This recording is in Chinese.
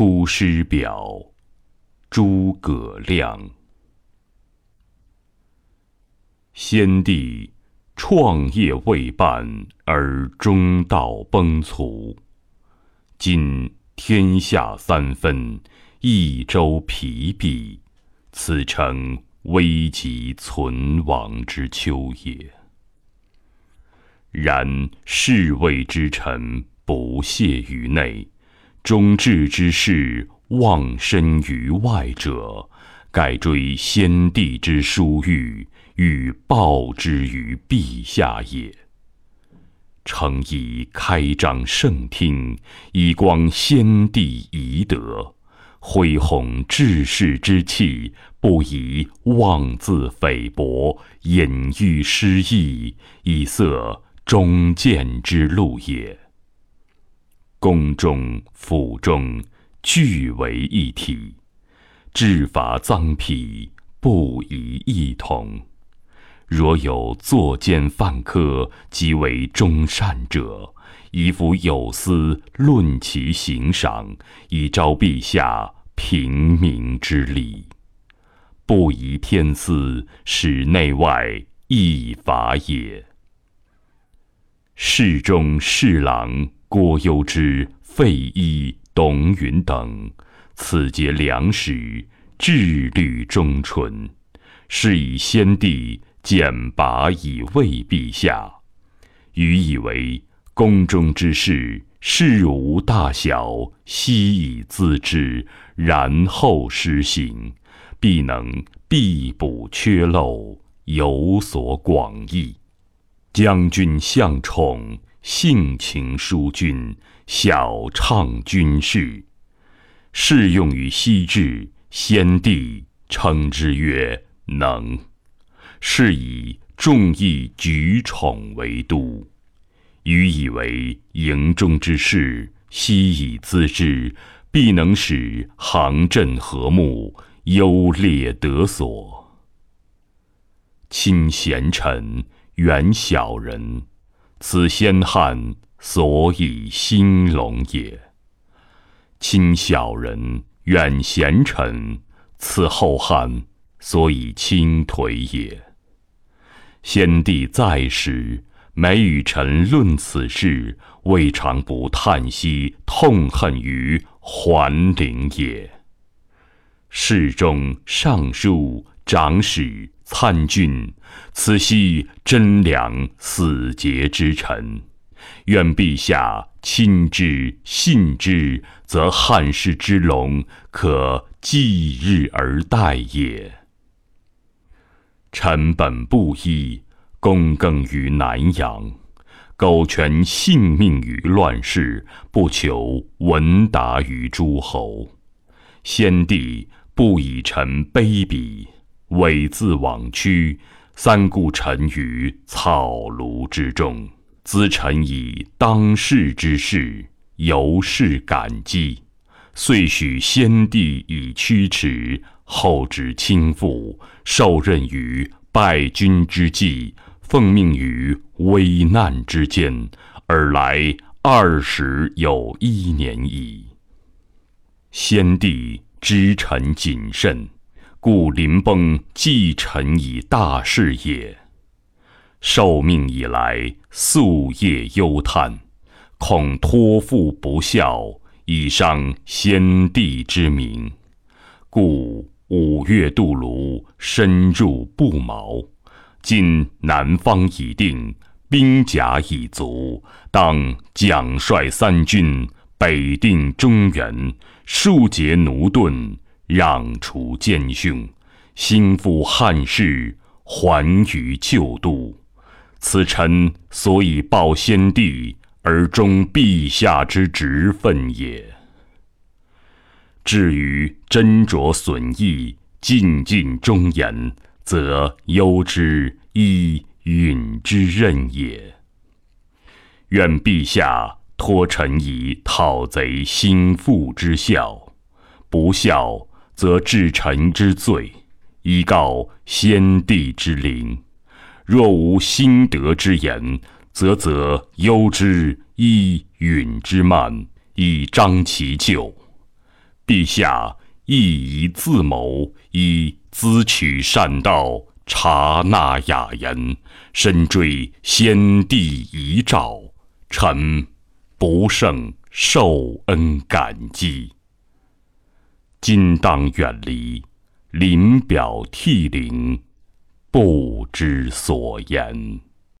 出师表》诸葛亮。先帝创业未半而中道崩殂，今天下三分，益州疲弊，此诚危急存亡之秋也。然侍卫之臣不懈于内，忠志之士忘身于外者，盖追先帝之殊遇。欲报之于陛下也。诚以开张圣听，以光先帝遗德，恢弘志士之气，不以妄自菲薄，隐喻失义，以塞忠谏之路也。宫中府中，俱为一体，治伐赃弊，不宜异同。若有作奸犯科，即为忠善者，宜服有司论其刑赏，以昭陛下平民之礼。不宜偏私，使内外异法也。侍中、侍郎郭攸之、费祎、董允等，此皆良史，志虑忠纯，是以先帝。简拔以慰陛下，予以为宫中之事，事无大小，悉以咨之，然后施行，必能必补缺漏，有所广益。将军向宠，性情淑俊，晓畅军事，适用于西至，先帝称之曰能。是以众议举宠为都，予以为营中之事，悉以咨之，必能使行阵和睦，优劣得所。亲贤臣，远小人，此先汉所以兴隆也；亲小人，远贤臣，此后汉所以倾颓也。先帝在时，每与臣论此事，未尝不叹息痛恨于桓灵也。侍中、尚书、长史、参军，此系贞良死节之臣，愿陛下亲之信之，则汉室之隆可继日而待也。臣本布衣，躬耕于南阳，苟全性命于乱世，不求闻达于诸侯。先帝不以臣卑鄙，猥自枉屈，三顾臣于草庐之中，咨臣以当世之事，由是感激，遂许先帝以驱驰。后之倾覆，受任于败军之际，奉命于危难之间，尔来二十有一年矣。先帝知臣谨慎，故临崩寄臣以大事也。受命以来，夙夜忧叹，恐托付不效，以伤先帝之名，故。五月渡泸，深入不毛。今南方已定，兵甲已足，当奖率三军，北定中原，庶竭奴钝，攘除奸凶，兴复汉室，还于旧都。此臣所以报先帝而忠陛下之职分也。至于斟酌损益、尽尽忠言，则忧之亦允之任也。愿陛下托臣以讨贼兴复之效，不效则治臣之罪，以告先帝之灵。若无兴德之言，则则忧之亦允之慢，以彰其咎。陛下亦宜自谋，以咨取善道，察纳雅言，深追先帝遗诏，臣不胜受恩感激。今当远离，临表涕零，不知所言。